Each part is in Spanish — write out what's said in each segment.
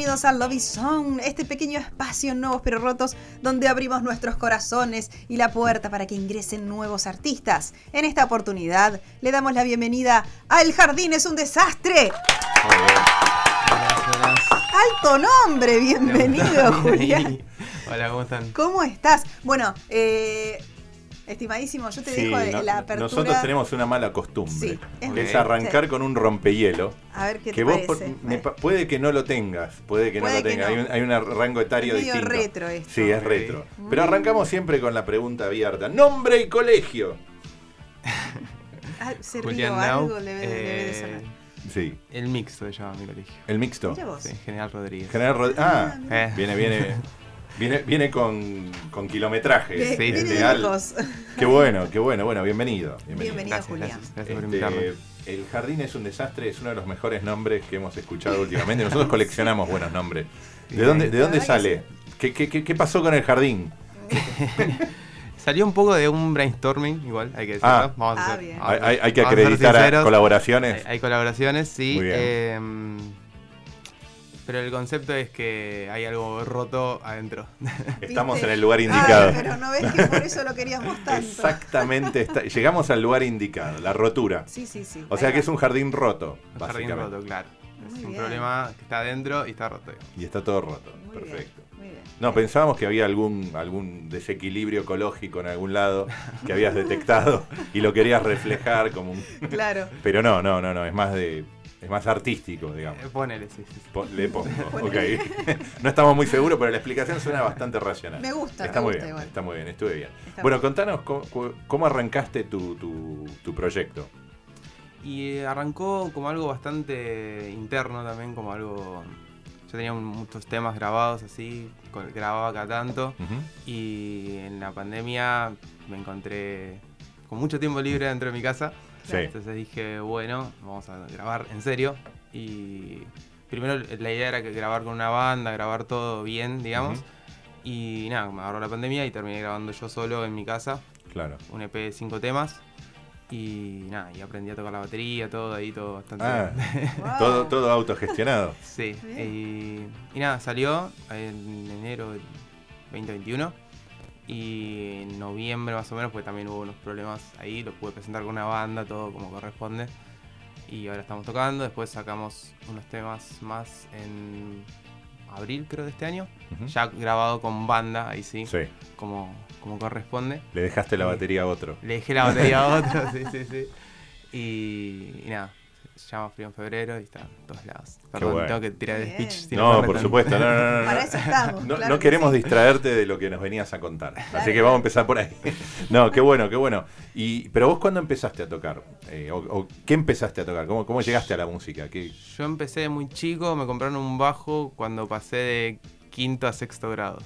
Bienvenidos al Lobby Zone, este pequeño espacio en nuevos pero rotos donde abrimos nuestros corazones y la puerta para que ingresen nuevos artistas. En esta oportunidad le damos la bienvenida a El Jardín es un desastre. Alto nombre, bienvenido Julián. Hola, ¿cómo están? ¿Cómo estás? Bueno, eh, estimadísimo, yo te Sí, dejo de no- la apertura. nosotros tenemos una mala costumbre, Sí, es que es arrancar Sí. con un rompehielo. A ver qué que te vos parece. por- me pa- puede que no lo tengas, puede que Puede no lo tengas, no. hay, un, hay un rango etario Es medio distinto. retro esto. Sí, es retro. Pero arrancamos siempre con la pregunta abierta. Nombre y colegio. Ah, Julián algo Nau, debe, debe de eh, sonar. Sí, el mixto se llama mi colegio. el mixto. Sí, General Rodríguez. General Rod- Ah, Eh, viene, viene, viene, viene con, con kilometraje. Sí, viene Este, de al- lejos. Qué bueno, qué bueno. Bueno, bienvenido. bienvenido. Bienvenido, gracias, Julián. gracias, gracias por Este, invitarme. el jardín es un desastre, es uno de los mejores nombres que hemos escuchado últimamente. Nosotros coleccionamos buenos nombres. ¿De dónde, de dónde sale? ¿Qué, qué, qué, qué pasó con el jardín? Salió un poco de un brainstorming, igual, hay que decirlo. Ah. Vamos a Ah, ser- bien. vamos a Hay, hay- que acreditar a colaboraciones. Hay, hay colaboraciones, sí. Muy bien. em, pero el concepto es que hay algo roto adentro. Estamos ¿Viste? en el lugar Ay, indicado. pero no ves que por eso lo queríamos tanto. Exactamente. está- llegamos al lugar indicado, la rotura. Sí, sí, sí. O sea que es un jardín roto, Un jardín roto, claro. Muy es un bien. problema que está adentro y está roto. Y está todo roto. Muy bien, Perfecto. muy bien. No, pensábamos que había algún, algún desequilibrio ecológico en algún lado que habías detectado y lo querías reflejar como un... Claro. Pero no, no, no, no, es más de... Es más artístico, digamos. Eh, Ponele, sí, sí. Po- Le pongo, ok. No estamos muy seguros, pero la explicación suena bastante racional. Me gusta, Está me muy gusta bien, igual. está muy bien, estuve bien. Está bueno, bien. contanos cómo, arrancaste tu, tu- tu proyecto. Y eh, arrancó como algo bastante interno también, como algo... Yo tenía muchos temas grabados así, grababa cada tanto. Y en la pandemia me encontré con mucho tiempo libre dentro de mi casa. Sí. Entonces dije, bueno, vamos a grabar en serio. Y primero la idea era que grabar con una banda, grabar todo bien, digamos. Y nada, me agarró la pandemia y terminé grabando yo solo en mi casa, Claro. un EP de cinco temas. Y nada, y aprendí a tocar la batería, todo ahí, todo bastante Ah, bien. Wow. todo, todo autogestionado. Sí, y nada, salió en enero del 2021 y en noviembre más o menos, pues también hubo unos problemas ahí, lo pude presentar con una banda, todo como corresponde. Y ahora estamos tocando, después sacamos unos temas más en abril creo de este año, ya grabado con banda, ahí sí, Sí. como, como corresponde. Le dejaste la batería a otro. Le dejé la batería a otro, sí, sí, sí. Y, y nada, se llama Frío en Febrero y está en todos lados. Perdón, bueno. tengo que tirar el speech. si No, por supuesto. No, no, no, no. Para eso estamos. No, claro no que queremos sí. distraerte de lo que nos venías a contar. Así que vamos a empezar por ahí. No, qué bueno, qué bueno. Y, pero vos cuándo empezaste a tocar? Eh, o, o ¿Qué empezaste a tocar? ¿Cómo, cómo llegaste a la música? ¿Qué- Yo empecé de muy chico, me compraron un bajo cuando pasé de quinto a sexto grado.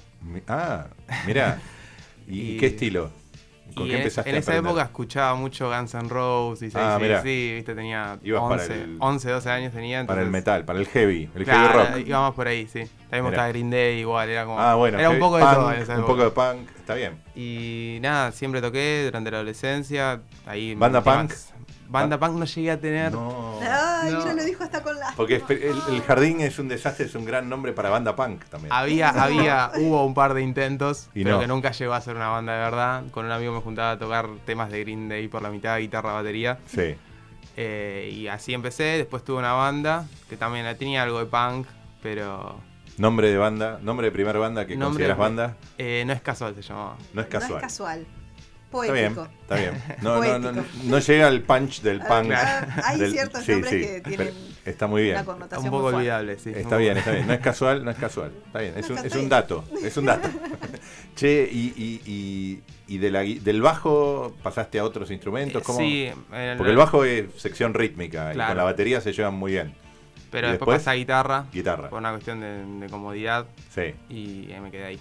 ah, mirá. ¿Y, Y- qué estilo? ¿Con y qué en, empezaste en a esa aprender? época escuchaba mucho Guns N' Roses y Ah, sí, viste, tenía Ibas para 11, el- 11, 12 años tenía. Para el entonces- metal, para el heavy, el Claro, heavy rock. íbamos por ahí, sí. También gustaba Green Day igual, era como... Ah, bueno. Era un poco de punk, todo en esa Un época. poco de punk, está bien. Y nada, siempre toqué durante la adolescencia. Ahí ¿Banda temas- punk? Banda punk no llegué a tener. No. Ay, No. mira, lo dijo hasta con la. Porque el, el jardín es un desastre, es un gran nombre para banda punk también. Había, había, hubo un par de intentos, Y pero no. que nunca llegó a ser una banda de verdad. Con un amigo me juntaba a tocar temas de Green Day por la mitad, guitarra, batería. Sí. Eh, y así empecé. Después tuve una banda que también tenía algo de punk, pero Nombre de banda, nombre de primera banda que Nombre consideras de- banda, eh, no es casual, se llamaba. no es casual. No es casual. Está bien, está bien. No, no, no, no llega al punch del Ah, punk. ah, Hay del- ciertos sí, nombres sí, que tienen está muy bien. una connotación Un poco muy olvidable, sí. Está bien, está bien. No es casual, no es casual. Está bien, es un, es dato. Es un dato. che, y, y, y, y de la gui- del bajo pasaste a otros instrumentos. ¿Cómo? Sí, Porque el bajo es sección rítmica y con la batería se llevan muy bien. Pero ¿Y después, después? pasé a guitarra, Guitarra. por una cuestión de, de comodidad, Sí. y ahí me quedé ahí.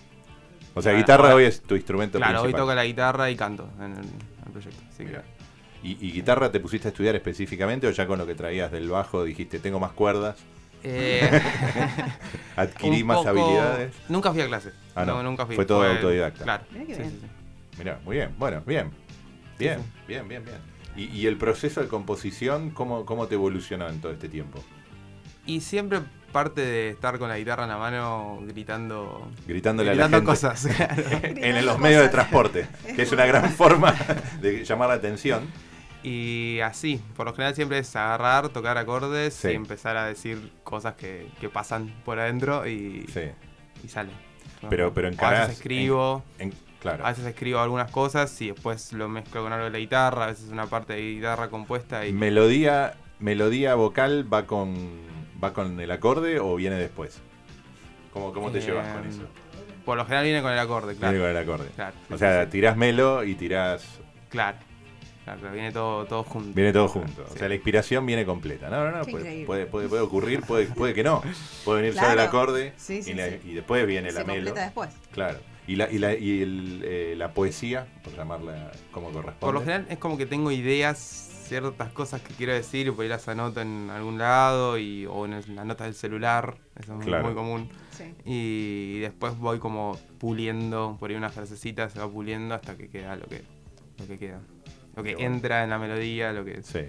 O sea, Ahora- guitarra ahora- hoy es tu instrumento Claro, hoy principal. toco la guitarra y canto en el, en el proyecto. Así que. ¿Y, y guitarra te pusiste a estudiar específicamente o ya con lo que traías del bajo dijiste, tengo más cuerdas, eh, adquirí más poco- habilidades? Nunca fui a clase. Ah, no. nunca fui. Fue todo autodidacta. Claro. Mirá sí, bien. sí, sí. Mirá, muy bien, bueno, bien. Bien, Sí, bien, bien, bien. ¿Y, y el proceso de composición, cómo, cómo te evolucionó en todo este tiempo? Y siempre parte de estar con la guitarra en la mano gritando, Gritándole a la gritando gente. cosas. en los medios de transporte, que es una gran forma de llamar la atención. Y así, por lo general siempre es agarrar, tocar acordes Sí. y empezar a decir cosas que, que pasan por adentro y, Sí, y sale. Pero- pero A encarás veces escribo, en- claro. a veces escribo algunas cosas y después lo mezclo con algo de la guitarra, a veces una parte de guitarra compuesta y Melodía, melodía vocal va con va con el acorde o viene después. ¿Cómo, cómo te Eh, llevas con eso? Por lo general viene con el acorde, claro. Viene con el acorde. Claro, sí, O sea, sí, tirás melo y tirás. claro. Claro, viene todo, todo junto. Viene todo junto. O Sí. sea, la inspiración viene completa. No, no, no. Qué Puede, increíble. puede, puede, puede ocurrir, puede, puede que no. Puede venir solo el acorde Sí, sí, y, la- sí. y después viene Se la melo. completa después. Claro. Y la, y la, y el, eh, la poesía, por llamarla como corresponde. Por lo general es como que tengo ideas, ciertas cosas que quiero decir y por ahí las anoto en algún lado y, o en el- la nota del celular, eso es muy- Claro. muy común. Sí. Y después voy como puliendo, por ahí unas frasecitas se va puliendo hasta que queda lo que, lo que queda. Lo que Qué bueno. entra en la melodía, lo que, Sí.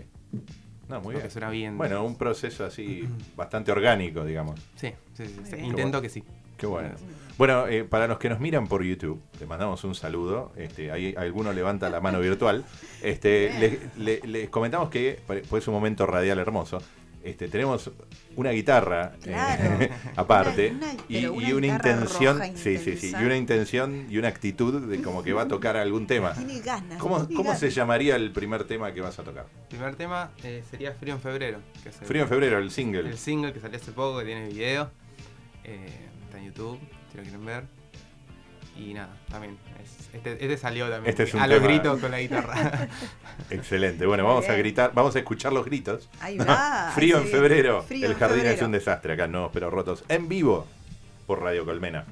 No, muy lo bien. que suena bien. Bueno, un proceso así bastante orgánico, digamos. Sí, sí, sí, sí. bien. Intento que sí. Qué bueno. Bueno, eh, para los que nos miran por YouTube, le mandamos un saludo. Este, ahí alguno levanta la mano virtual. Este, les, le- les comentamos que, pues es un momento radial hermoso. Este, tenemos una guitarra eh, aparte Una- una- y, una y una intención, sí, sí, sí, y una intención y una actitud de como que va a tocar algún tema. Tiene ganas. ¿Cómo, tiene cómo se llamaría el primer tema que vas a tocar? El primer tema eh, sería Frío en Febrero. Que es el- Frío en febrero, el single. El single que salió hace poco, que tiene video. Eh, está en YouTube, si lo quieren ver. Y nada, también. es- este, este salió también. Este es un a los gritos con la guitarra. Excelente. Bueno, vamos a gritar, vamos a escuchar los gritos. Ahí va. Frío en febrero. Frío el en jardín es un desastre acá, no, pero rotos. En vivo por Radio Colmena.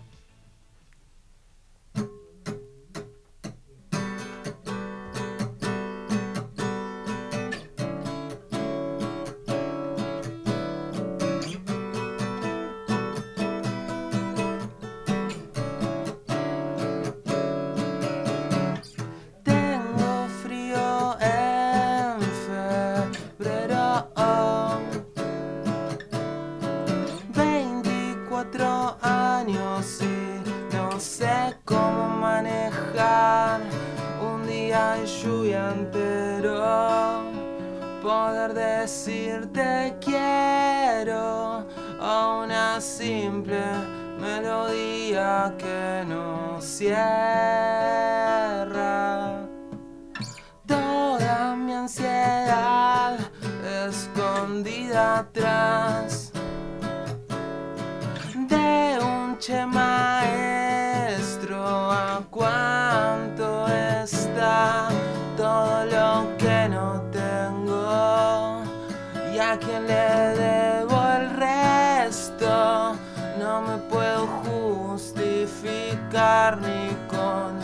Justificar ni con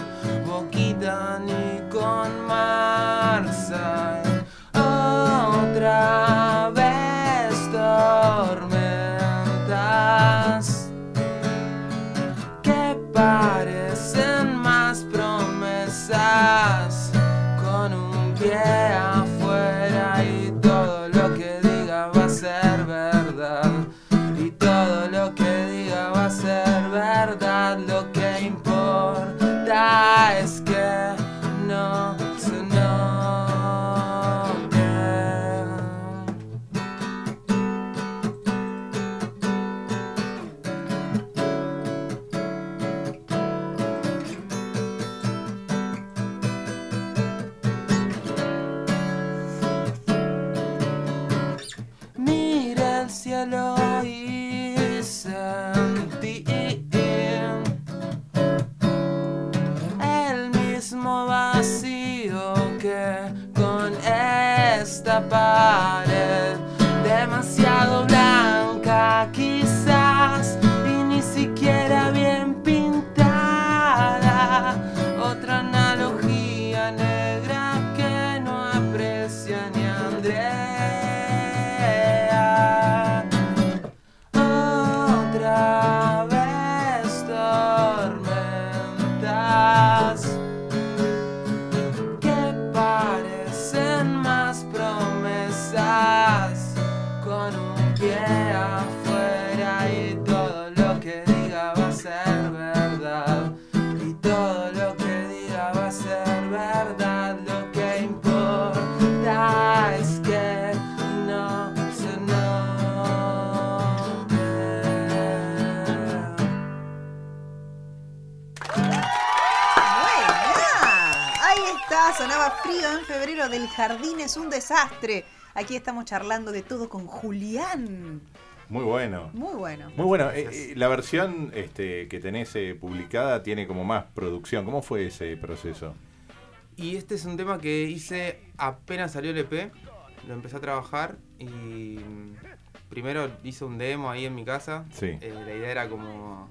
boquita ni con Marsa esta está, sonaba frío en febrero del jardín es un desastre. Aquí estamos charlando de todo con Julián. Muy bueno. Muy bueno. Muy bueno. Eh, eh, la versión este, que tenés eh, publicada tiene como más producción. ¿Cómo fue ese proceso? Y este es un tema que hice apenas salió el EP. Lo empecé a trabajar y mm, primero hice un demo ahí en mi casa. Sí. Eh, la idea era como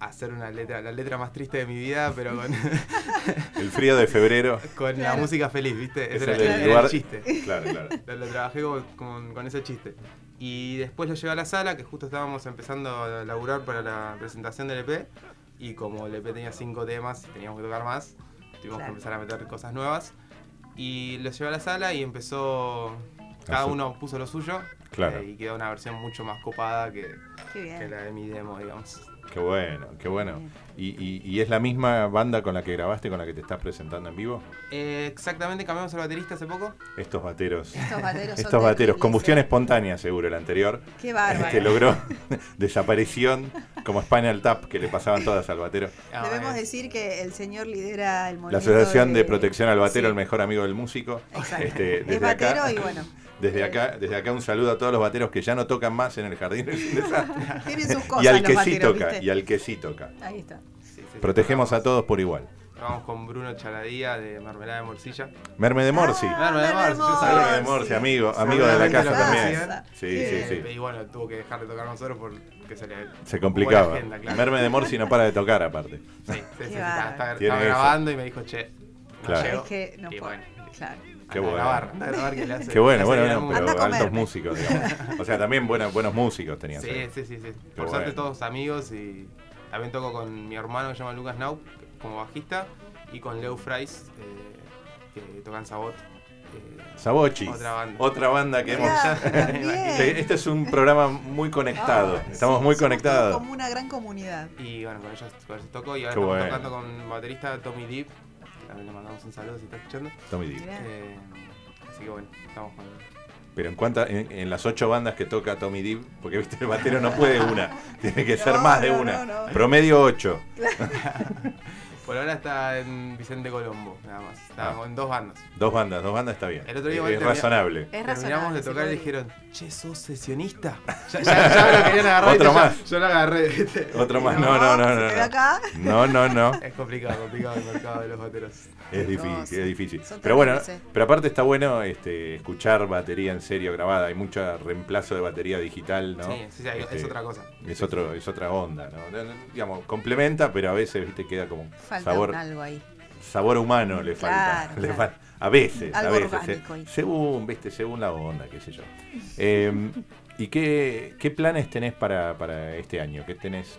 hacer una letra, la letra más triste de mi vida, pero con, El frío de febrero. con la música feliz, ¿viste? Ese era, era el era lugar- el chiste. Claro, claro. Lo, lo trabajé con, con- con ese chiste. Y después lo llevé a la sala, que justo estábamos empezando a laburar para la presentación del EP. Y como el EP tenía cinco temas y teníamos que tocar más, tuvimos Claro. que empezar a meter cosas nuevas. Y lo llevé a la sala y empezó. Cada uno puso lo suyo. Claro. eh, y quedó una versión mucho más copada que, que la de mi demo, digamos. Qué bueno, qué bueno. ¿Y, y, y es la misma banda con la que grabaste, con la que te estás presentando en vivo? Eh, exactamente, cambiamos al baterista hace poco. Estos bateros. Estos bateros son Estos bateros. Combustión espontánea, seguro, el anterior. Qué bárbaro. Que logró desaparición, como Spinal Tap, que le pasaban todas al batero. Ah, Debemos decir que el señor lidera el La Asociación de Protección al Batero, Sí, el mejor amigo del músico. Exacto. Este, es batero acá- y bueno, Desde acá, desde acá un saludo a todos los bateros que ya no tocan más en el jardín. Tienen sus cosas y al los que sí toca, ¿viste? y al que sí toca. Ahí está. sí, sí, sí, Protegemos a todos por igual. Trabajamos con Bruno Chaladía de Mermelada de Morcilla. Merme de Morsi. Ah, Merme de yo sabía Merme de sí. Morsi, amigo, amigo de la casa también. conocían. Sí, sí, Eh, sí. Y bueno, tuvo que dejar de tocar nosotros porque se le Se complicaba. agenda, claro. Merme de Morsi no para de tocar aparte. Sí, sí, sí, bárbaro. estaba, grabando y me dijo, che, no Claro. llego. Es que no Y puedo. bueno, Claro. Qué bueno. grabar, grabar que le hace. Qué le bueno, hace bueno, bien al no, mundo. Anda pero altos músicos, digamos. O sea, también buenos, buenos músicos tenían. Sí, sí, sí, sí. Por bueno. suerte todos amigos y también toco con mi hermano que se llama Lucas Nau como bajista y con Leo Fries eh, que tocan Sabot. eh, Sabochi. Otra banda. Otra banda que hemos. Mirá, también. Este este es un programa muy conectado. Ah, Estamos sí, muy conectados. Como una gran comunidad. y bueno, con ellos, con ellos toco y ahora Qué estamos bueno. tocando con baterista Tommy Deep. También le mandamos un saludo si está escuchando. Tommy D. Eh, así que bueno, estamos con. Pero en cuanto en, en las ocho bandas que toca Tommy Deep, porque viste el batero no puede una, tiene que ser más de no, una. no, no. Promedio ocho. Por ahora está en Vicente Colombo, nada más. Está Ah. en dos bandas. Dos bandas, dos bandas está bien. El otro día es, es razonable. Es Terminamos razonable. de se tocar y dijeron, che, sos sesionista. Ya, ya, ya me lo querían agarrar. Otro más. Yo lo agarré. ¿viste? Otro más, no, no, no, no. queda no. acá. No, no, no. Es complicado, complicado el mercado de los bateros. Es difícil, No, sí. es difícil. Son Pero bueno, pero aparte está bueno este, escuchar batería en serio grabada. Hay mucho reemplazo de batería digital, ¿no? Sí, sí, sí, Este, es otra cosa. Es otro, es otra onda, ¿no? Digamos, complementa, pero a veces viste queda como Falta sabor, un algo ahí. sabor humano le falta. Claro, le claro. fal- a veces, Algo a veces. orgánico eh, según, viste, según la onda, qué sé yo. Eh, ¿Y qué, qué planes tenés para, para este año? ¿Qué tenés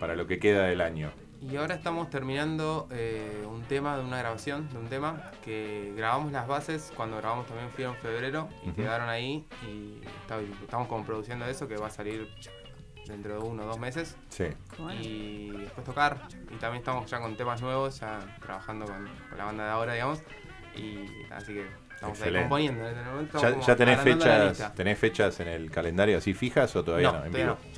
para lo que queda del año? Y ahora estamos terminando eh, un tema de una grabación, de un tema que grabamos las bases cuando grabamos también Frío en febrero y quedaron ahí y está- estamos como produciendo eso que va a salir dentro de uno o dos meses Sí. Y después tocar y también estamos ya con temas nuevos, ya trabajando con, con la banda de ahora digamos y así que estamos Excelente. ahí componiendo. En este momento ¿Ya, ya tenés fechas, tenés fechas en el calendario así fijas o todavía no? no, en todavía vivo? no,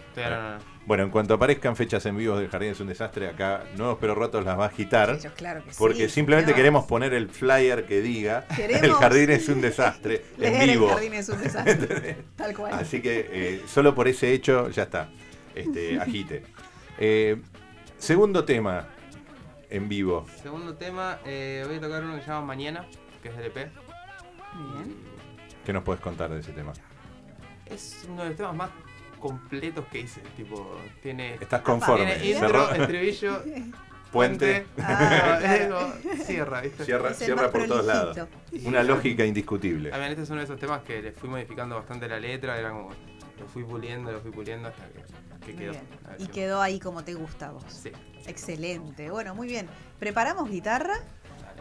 Bueno, en cuanto aparezcan fechas en vivo del Jardín es un desastre, acá Nuevos Pero Rotos las va a agitar. Sí, yo claro que sí, Porque simplemente ¿qué queremos poner el flyer que diga Queremos El Jardín es un desastre en vivo. El jardín es un desastre. Tal cual. Así que eh, solo por ese hecho ya está. Este, agite. Eh, segundo tema en vivo. Segundo tema, eh, voy a tocar uno que se llama Mañana, que es del EP. Bien. ¿Qué nos puedes contar de ese tema? Es uno de los temas más completos que hice. Tipo, tiene, ¿Estás conforme? tiene intro, estribillo, Puente. Ah, cierra, ¿viste? Cierra, cierra por todos lados. Una lógica indiscutible. También este es uno de esos temas que le fui modificando bastante la letra, era como, lo fui puliendo, lo fui puliendo hasta que, quedó. Y quedó ahí como te gusta vos. Sí. Excelente. Bueno, muy bien. Preparamos guitarra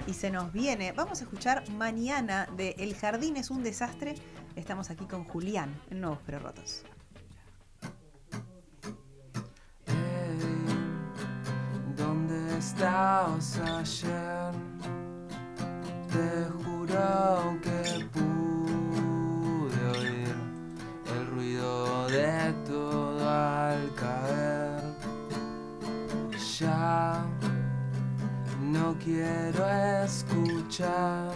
y se nos viene. Vamos a escuchar mañana de El Jardín es un desastre. Estamos aquí con Julián en Nuevos Pero estabas ayer? Te juro que pude oír el ruido de todo al caer. Ya no quiero escuchar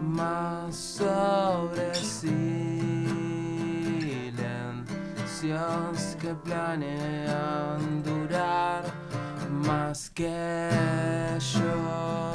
más sobre silencios que planean durar más que yo.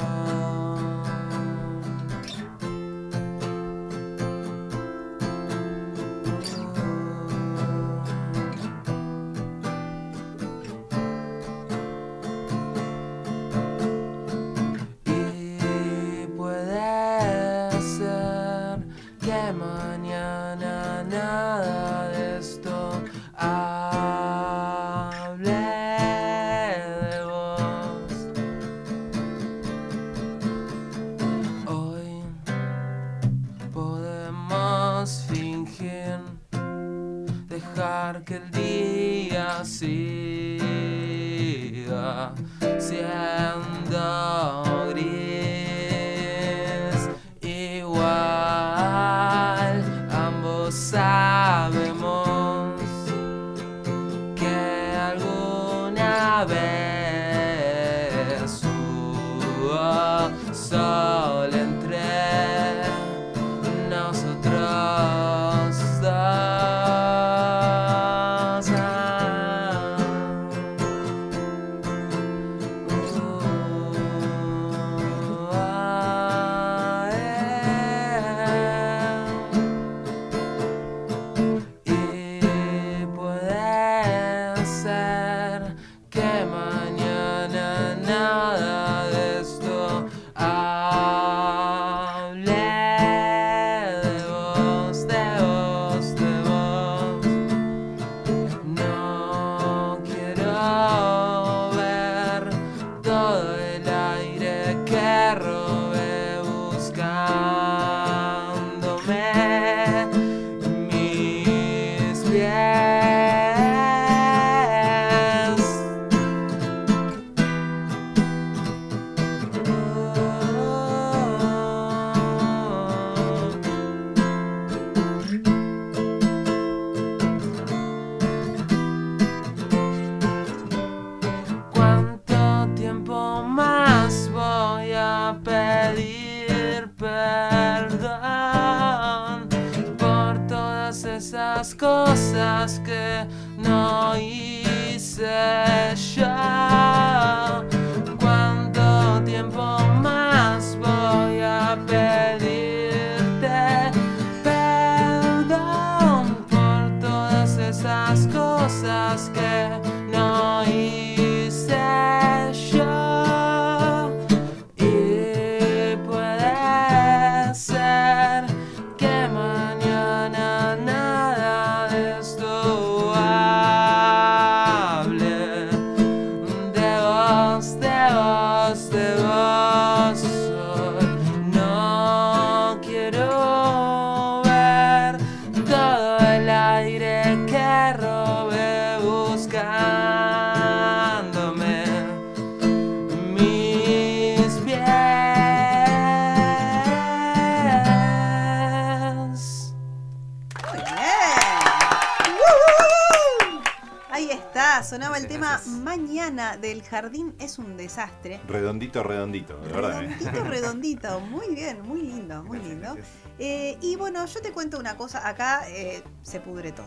Del jardín es un desastre. Redondito, redondito, de verdad. ¿eh? Redondito, redondito. Muy bien, muy lindo, muy Gracias, lindo. gracias. Eh, y bueno, yo te cuento una cosa. Acá eh, se pudre todo.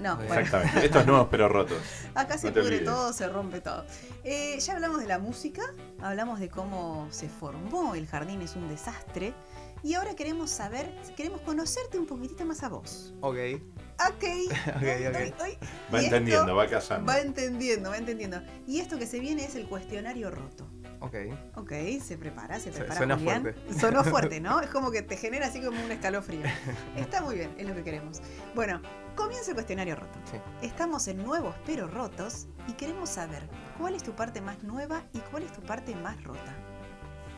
No, bueno, Exactamente. Estos nuevos pero rotos. acá se No pudre olvides. todo, se rompe todo. Eh, ya hablamos de la música, hablamos de cómo se formó el jardín es un desastre. Y ahora queremos saber, queremos conocerte un poquitito más a vos. Ok. Ok. Ok, Ay, ok. ay, ay. Va entendiendo, va casando. Va entendiendo, va entendiendo. Y esto que se viene es el cuestionario roto. Ok. Ok, se prepara, se prepara. suena Julián. fuerte. Sonó fuerte, ¿no? Es como que te genera así como un escalofrío. Está muy bien, es lo que queremos. Bueno, comienza el cuestionario roto. Sí. Estamos en nuevos pero rotos y queremos saber cuál es tu parte más nueva y cuál es tu parte más rota.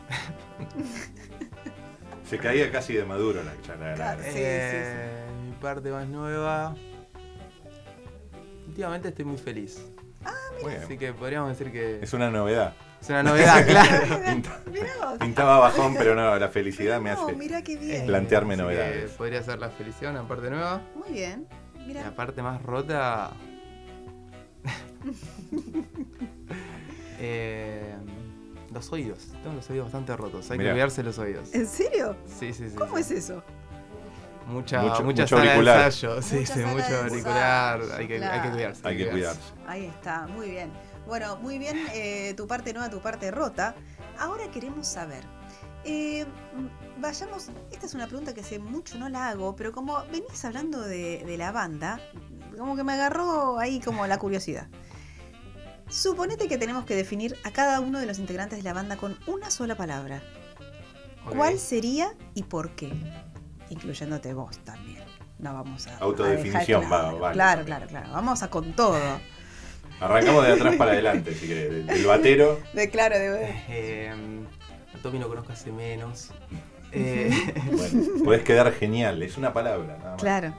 Se caía casi de maduro la charla. Claro. Sí, sí, Eh, Mi parte más nueva. Últimamente estoy muy feliz. Muy bien. Así que podríamos decir que Es una novedad. es una novedad, claro. Pinta-. Pintaba bajón, pero no, la felicidad me hace. qué bien. Plantearme Así que novedades. Podría ser la felicidad, una parte nueva. Muy bien. Mira, la parte más rota. Eh, los oídos. Tengo los oídos bastante rotos. Hay Mirá. que cuidarse los oídos. ¿En serio? Sí, sí, sí. ¿Cómo sí. es eso? Mucha, Mucho- mucha mucho sala auricular. de ensayo. Sí, Mucha sí, sala mucho de auricular. ensayo, Hay que, hay que cuidarse. Hay que cuidarse. Ahí está, muy bien. Bueno, muy bien, eh, tu parte nueva, tu parte rota. Ahora queremos saber. eh, vayamos, esta es una pregunta que hace mucho no la hago, pero como venís hablando de, de la banda, como que me agarró ahí como la curiosidad. Suponete que tenemos que definir a cada uno de los integrantes de la banda con una sola palabra. ¿Cuál sería y por qué? Incluyéndote vos también. No vamos a. a Autodefinición, va, claro, vale. Claro, claro, claro. Vamos a con todo. Arrancamos de atrás para adelante, si querés. Del, batero. De claro, de. Eh, a Tommy lo conozco hace menos. Eh, Bueno, podés quedar genial, es una palabra. Nada más. Claro.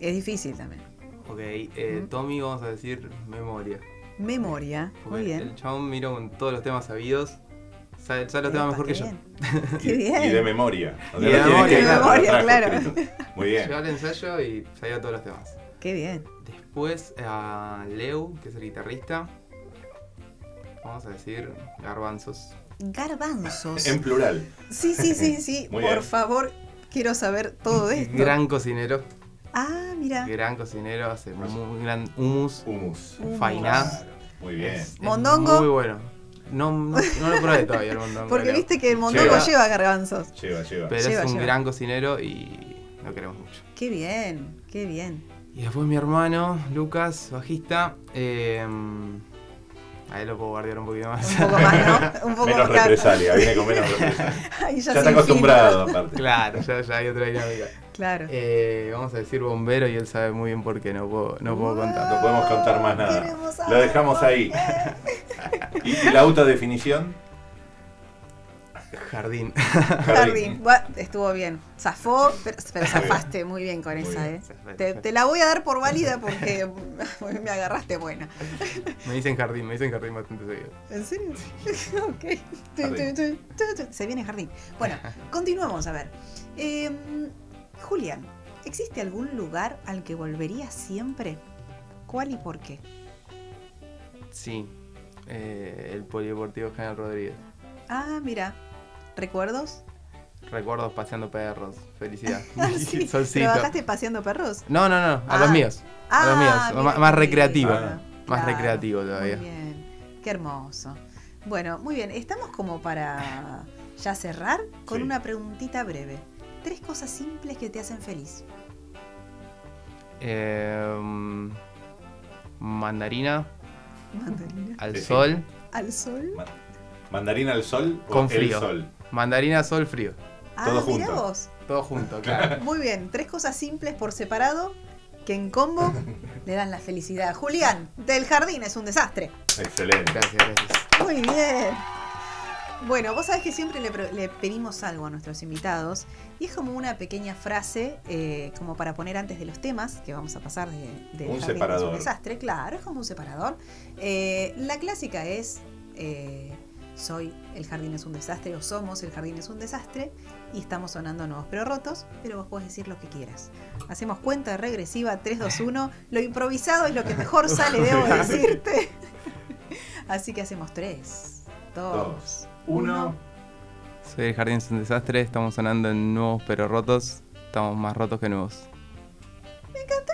Es difícil también. ok, eh. Tommy vamos a decir memoria. Memoria. Porque Muy bien. El chabón miro con todos los temas sabidos. Sabe, sabe los temas mejor que yo. Qué bien. y de memoria. O sea, Y de no memoria, que- de memoria, claro. Muy bien. Llegaba al ensayo y sabía todos los temas. Qué bien. Después a Leo, que es el guitarrista. Vamos a decir garbanzos. Garbanzos. En plural. Sí, sí, sí, sí. Muy Por bien. favor, quiero saber todo de esto. Gran cocinero. Ah, mira. Gran cocinero, hace muy gran hummus. Humus. Humus. Fainá. Muy bien. Es- es Mondongo. Muy bueno. No, no, no lo probé todavía el mondongo. Porque viste que el mondongo Lleva. lleva garbanzos. Lleva, lleva. Pero Lleva, es un lleva. gran cocinero y lo queremos mucho. Qué bien, qué bien. Y después mi hermano, Lucas, bajista. eh, a él lo puedo guardiar un poquito más. Un poco más, ¿no? Un poco Menos represalia, viene con menos represalia. Ahí Ya está acostumbrado, aparte. claro, ya, ya hay otra dinámica. Claro. Eh, vamos a decir bombero y él sabe muy bien por qué no puedo, no puedo contar. No podemos contar más nada. Lo dejamos ahí. qué. ¿Y, y la autodefinición? Jardín. Jardín. Estuvo bien. Zafó, pero, pero Muy bien. zafaste muy bien con Muy esa, bien. ¿eh? Te, te la voy a dar por válida porque me agarraste buena. Me dicen jardín, me dicen jardín bastante seguido. ¿En serio? ok. Jardín. tu, tu. Se viene jardín. Bueno, continuamos a ver. Eh, Julián, ¿existe algún lugar al que volverías siempre? ¿Cuál y por qué? Sí, eh, el Polideportivo General Rodríguez. Ah, mira. ¿Recuerdos? Recuerdos paseando perros, felicidad. Ah, sí. Solcito. ¿Trabajaste paseando perros? No, no, no, a Ah. los míos. a los míos. mira Ma- qué más recreativo. Ah. Más Claro, recreativo todavía. Muy bien, qué hermoso. Bueno, muy bien, estamos como para ya cerrar con Sí. una preguntita breve. Tres cosas simples que te hacen feliz. Eh, mm, mandarina Mandarina. al Sí, sí. sol. ¿Al sol? Ma- ¿Mandarina al sol o Con el frío. sol? Mandarina, sol, frío. Ah, Todo mirá junto. vos. Todo junto, claro. Muy bien, tres cosas simples por separado que en combo le dan la felicidad. Julián, del jardín es un desastre. Excelente. Gracias, gracias. Muy bien. Bueno, vos sabés que siempre le, pedimos algo a nuestros invitados y es como una pequeña frase eh, como para poner antes de los temas que vamos a pasar de, de Un Jardín es separador. un desastre, claro, es como un separador. Eh, la clásica es eh, soy el jardín es un desastre o somos el jardín es un desastre y estamos sonando nuevos pero rotos, pero vos podés decir lo que quieras. Hacemos cuenta regresiva 3, 2, 1. Lo improvisado es lo que mejor sale, debo decirte. Así que hacemos 3, 2, Dos, uno. Soy el jardín es un desastre, estamos sonando en nuevos pero rotos. Estamos más rotos que nuevos.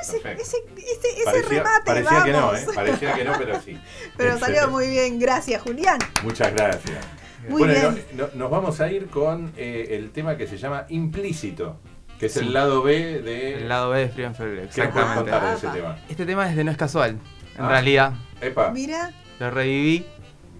Ese, Perfecto. ese, ese- ese Parecía, remate, parecía que no. ¿eh? Parecía que no, pero sí. Pero Excelente. salió muy bien, gracias Julián. Muchas gracias. Muy bueno, bien. no- no- nos vamos a ir con eh, el tema que se llama Implícito, que es Sí. el lado B de... El lado B de Frío en febrero, ¿Qué puedes exactamente. ese tema? Este tema es de No es casual. En Ah. realidad, Epa, Mira, lo reviví.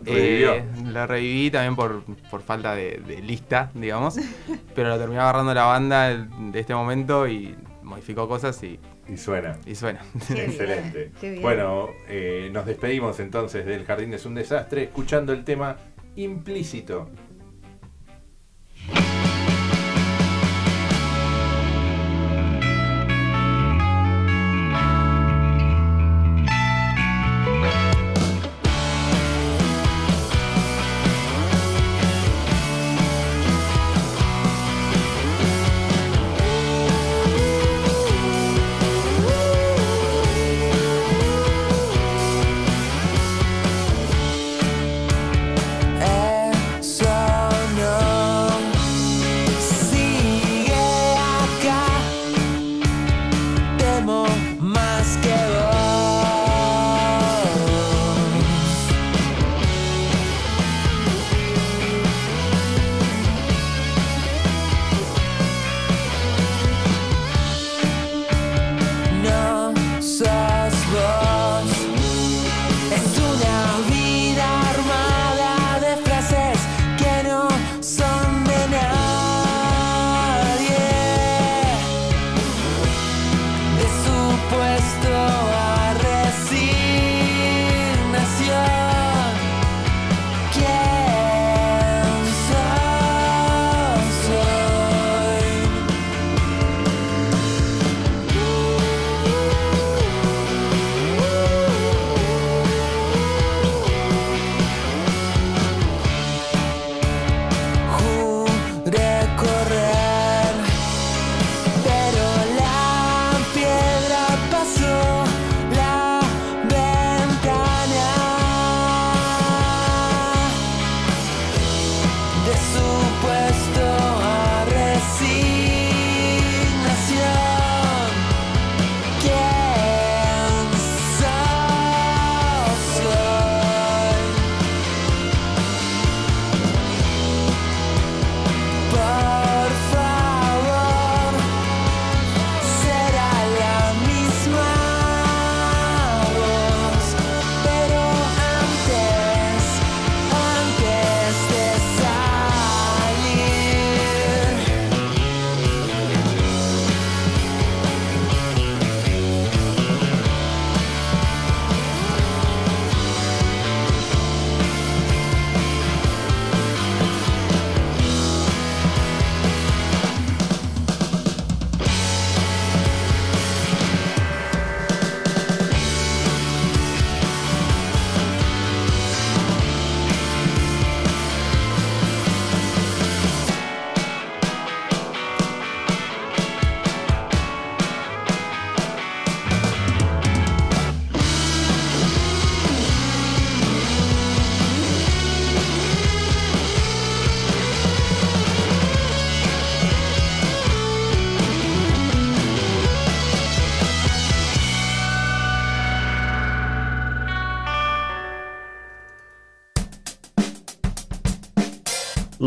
Revivió. Eh, lo reviví también por, por falta de, de lista, digamos. pero lo terminó agarrando la banda de este momento y modificó cosas y, y suena. y suena. Qué bien, Excelente. qué bien. Bueno, eh, nos despedimos entonces del Jardín es un desastre escuchando el tema Implícito.